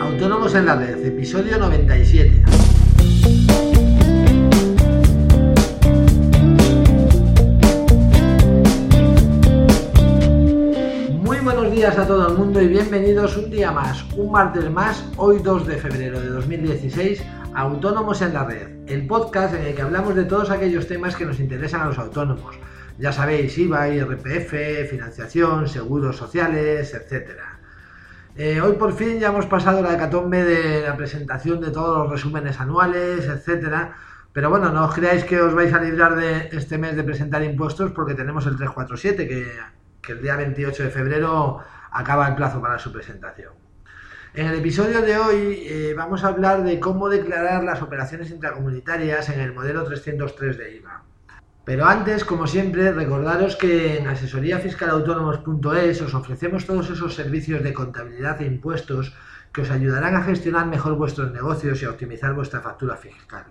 Autónomos en la Red, episodio 97. Muy buenos días a todo el mundo y bienvenidos un día más, un martes más, hoy 2 de febrero de 2016, Autónomos en la Red, el podcast en el que hablamos de todos aquellos temas que nos interesan a los autónomos. Ya sabéis, IVA, IRPF, financiación, seguros sociales, etcétera. Eh, hoy por fin ya hemos pasado la hecatombe de la presentación de todos los resúmenes anuales, etcétera. Pero bueno, no os creáis que os vais a librar de este mes de presentar impuestos porque tenemos el 347, que, que el día 28 de febrero acaba el plazo para su presentación. En el episodio de hoy eh, vamos a hablar de cómo declarar las operaciones intracomunitarias en el modelo 303 de IVA. Pero antes, como siempre, recordaros que en asesoríafiscalautónomos.es os ofrecemos todos esos servicios de contabilidad e impuestos que os ayudarán a gestionar mejor vuestros negocios y a optimizar vuestra factura fiscal.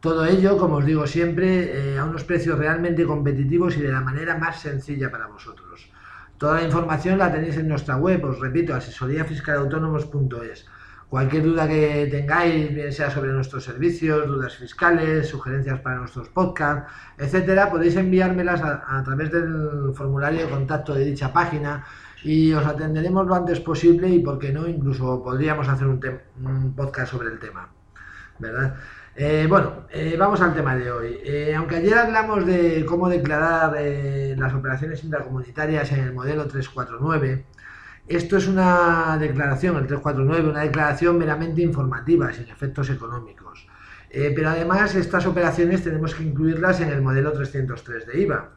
Todo ello, como os digo siempre, eh, a unos precios realmente competitivos y de la manera más sencilla para vosotros. Toda la información la tenéis en nuestra web, os repito, asesoríafiscalautónomos.es. Cualquier duda que tengáis, bien sea sobre nuestros servicios, dudas fiscales, sugerencias para nuestros podcasts, etcétera, podéis enviármelas a, través del formulario de contacto de dicha página y os atenderemos lo antes posible y, por qué no, incluso podríamos hacer un, podcast sobre el tema. ¿Verdad? Eh, bueno, eh, vamos al tema de hoy. Eh, aunque ayer hablamos de cómo declarar las operaciones intracomunitarias en el modelo 349, esto es una declaración, el 349, una declaración meramente informativa, sin efectos económicos. Eh, pero además estas operaciones tenemos que incluirlas en el modelo 303 de IVA.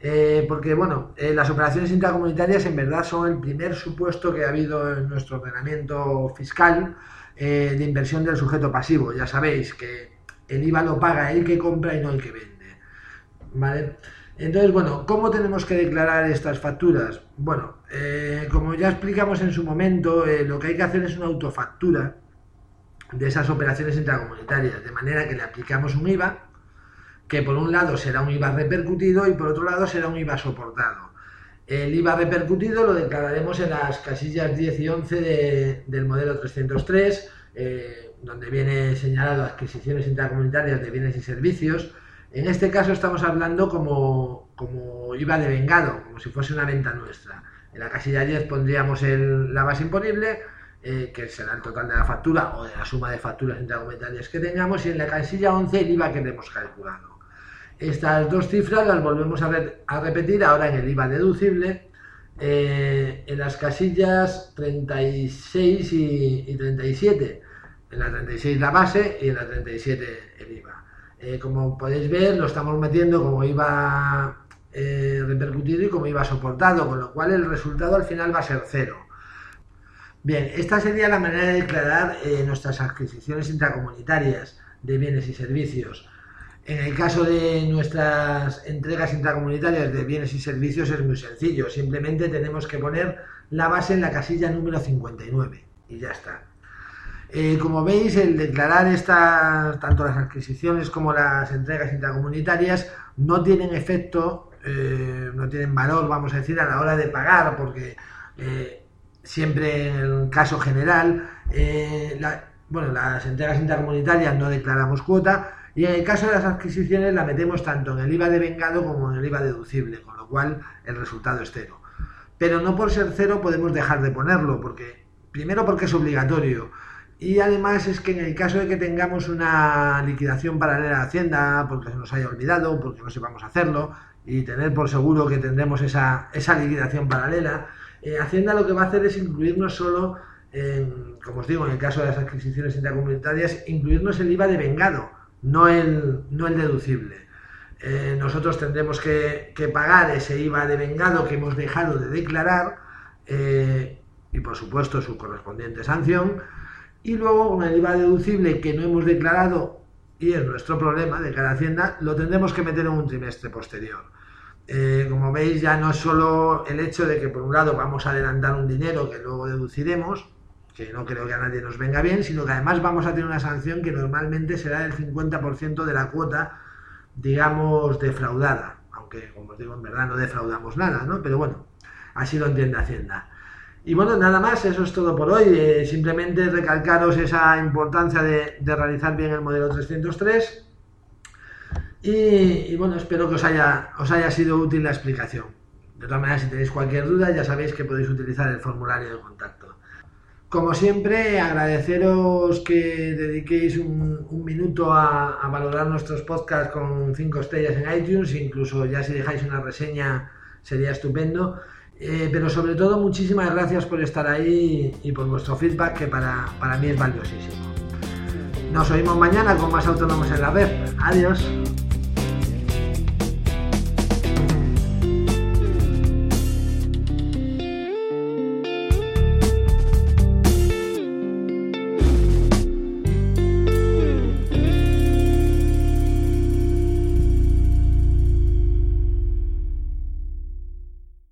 Eh, porque, bueno, eh, las operaciones intracomunitarias en verdad son el primer supuesto que ha habido en nuestro ordenamiento fiscal de inversión del sujeto pasivo. Ya sabéis que el IVA lo paga el que compra y no el que vende. ¿Vale? Entonces, bueno, ¿cómo tenemos que declarar estas facturas? Bueno, eh, como ya explicamos en su momento, eh, lo que hay que hacer es una autofactura de esas operaciones intracomunitarias, de manera que le aplicamos un IVA, que por un lado será un IVA repercutido y por otro lado será un IVA soportado. El IVA repercutido lo declararemos en las casillas 10 y 11 del modelo 303, eh, donde viene señalado adquisiciones intracomunitarias de bienes y servicios, en este caso estamos hablando como, como IVA de vengado, como si fuese una venta nuestra. En la casilla 10 pondríamos la base imponible, eh, que será el total de la factura o de la suma de facturas intracomunitarias que tengamos, y en la casilla 11 el IVA que hemos calculado. Estas dos cifras las volvemos a, repetir ahora en el IVA deducible, eh, en las casillas 36 y, y 37. En la 36 la base y en la 37 el IVA. Eh, como podéis ver, lo estamos metiendo como iba eh, repercutido y como iba soportado, con lo cual el resultado al final va a ser cero. Bien, esta sería la manera de declarar eh, nuestras adquisiciones intracomunitarias de bienes y servicios. En el caso de nuestras entregas intracomunitarias de bienes y servicios es muy sencillo, simplemente tenemos que poner la base en la casilla número 59 y ya está. Eh, como veis, el declarar estas, tanto las adquisiciones como las entregas intracomunitarias no tienen efecto, eh, no tienen valor, vamos a decir, a la hora de pagar, porque eh, siempre en el caso general, bueno, las entregas intracomunitarias no declaramos cuota y en el caso de las adquisiciones la metemos tanto en el IVA de vengado como en el IVA deducible, con lo cual el resultado es cero. Pero no por ser cero podemos dejar de ponerlo, porque primero porque es obligatorio, y además es que en el caso de que tengamos una liquidación paralela a Hacienda, porque se nos haya olvidado, porque no sepamos hacerlo, y tener por seguro que tendremos esa, esa liquidación paralela, eh, Hacienda lo que va a hacer es incluirnos solo, como os digo, en el caso de las adquisiciones intercomunitarias, incluirnos el IVA de vengado, no el, no el deducible. Eh, nosotros tendremos que, pagar ese IVA de vengado que hemos dejado de declarar eh, y por supuesto su correspondiente sanción y luego con el IVA deducible que no hemos declarado y es nuestro problema de cada hacienda, lo tendremos que meter en un trimestre posterior. Eh, como veis, ya no es solo el hecho de que por un lado vamos a adelantar un dinero que luego deduciremos, que no creo que a nadie nos venga bien, sino que además vamos a tener una sanción que normalmente será del 50% de la cuota, digamos, defraudada. Aunque, como os digo, en verdad no defraudamos nada, ¿no? Pero bueno, así lo entiende Hacienda. Y bueno, nada más, eso es todo por hoy. Eh, simplemente recalcaros esa importancia de, realizar bien el modelo 303. Y, bueno, espero que os haya, os haya sido útil la explicación. De todas maneras, si tenéis cualquier duda, ya sabéis que podéis utilizar el formulario de contacto. Como siempre, agradeceros que dediquéis un, minuto a, valorar nuestros podcasts con 5 estrellas en iTunes, incluso ya si dejáis una reseña sería estupendo. Eh, pero sobre todo, muchísimas gracias por estar ahí y por vuestro feedback, que para, para mí es valiosísimo. Nos oímos mañana con más autónomos en la red. Adiós.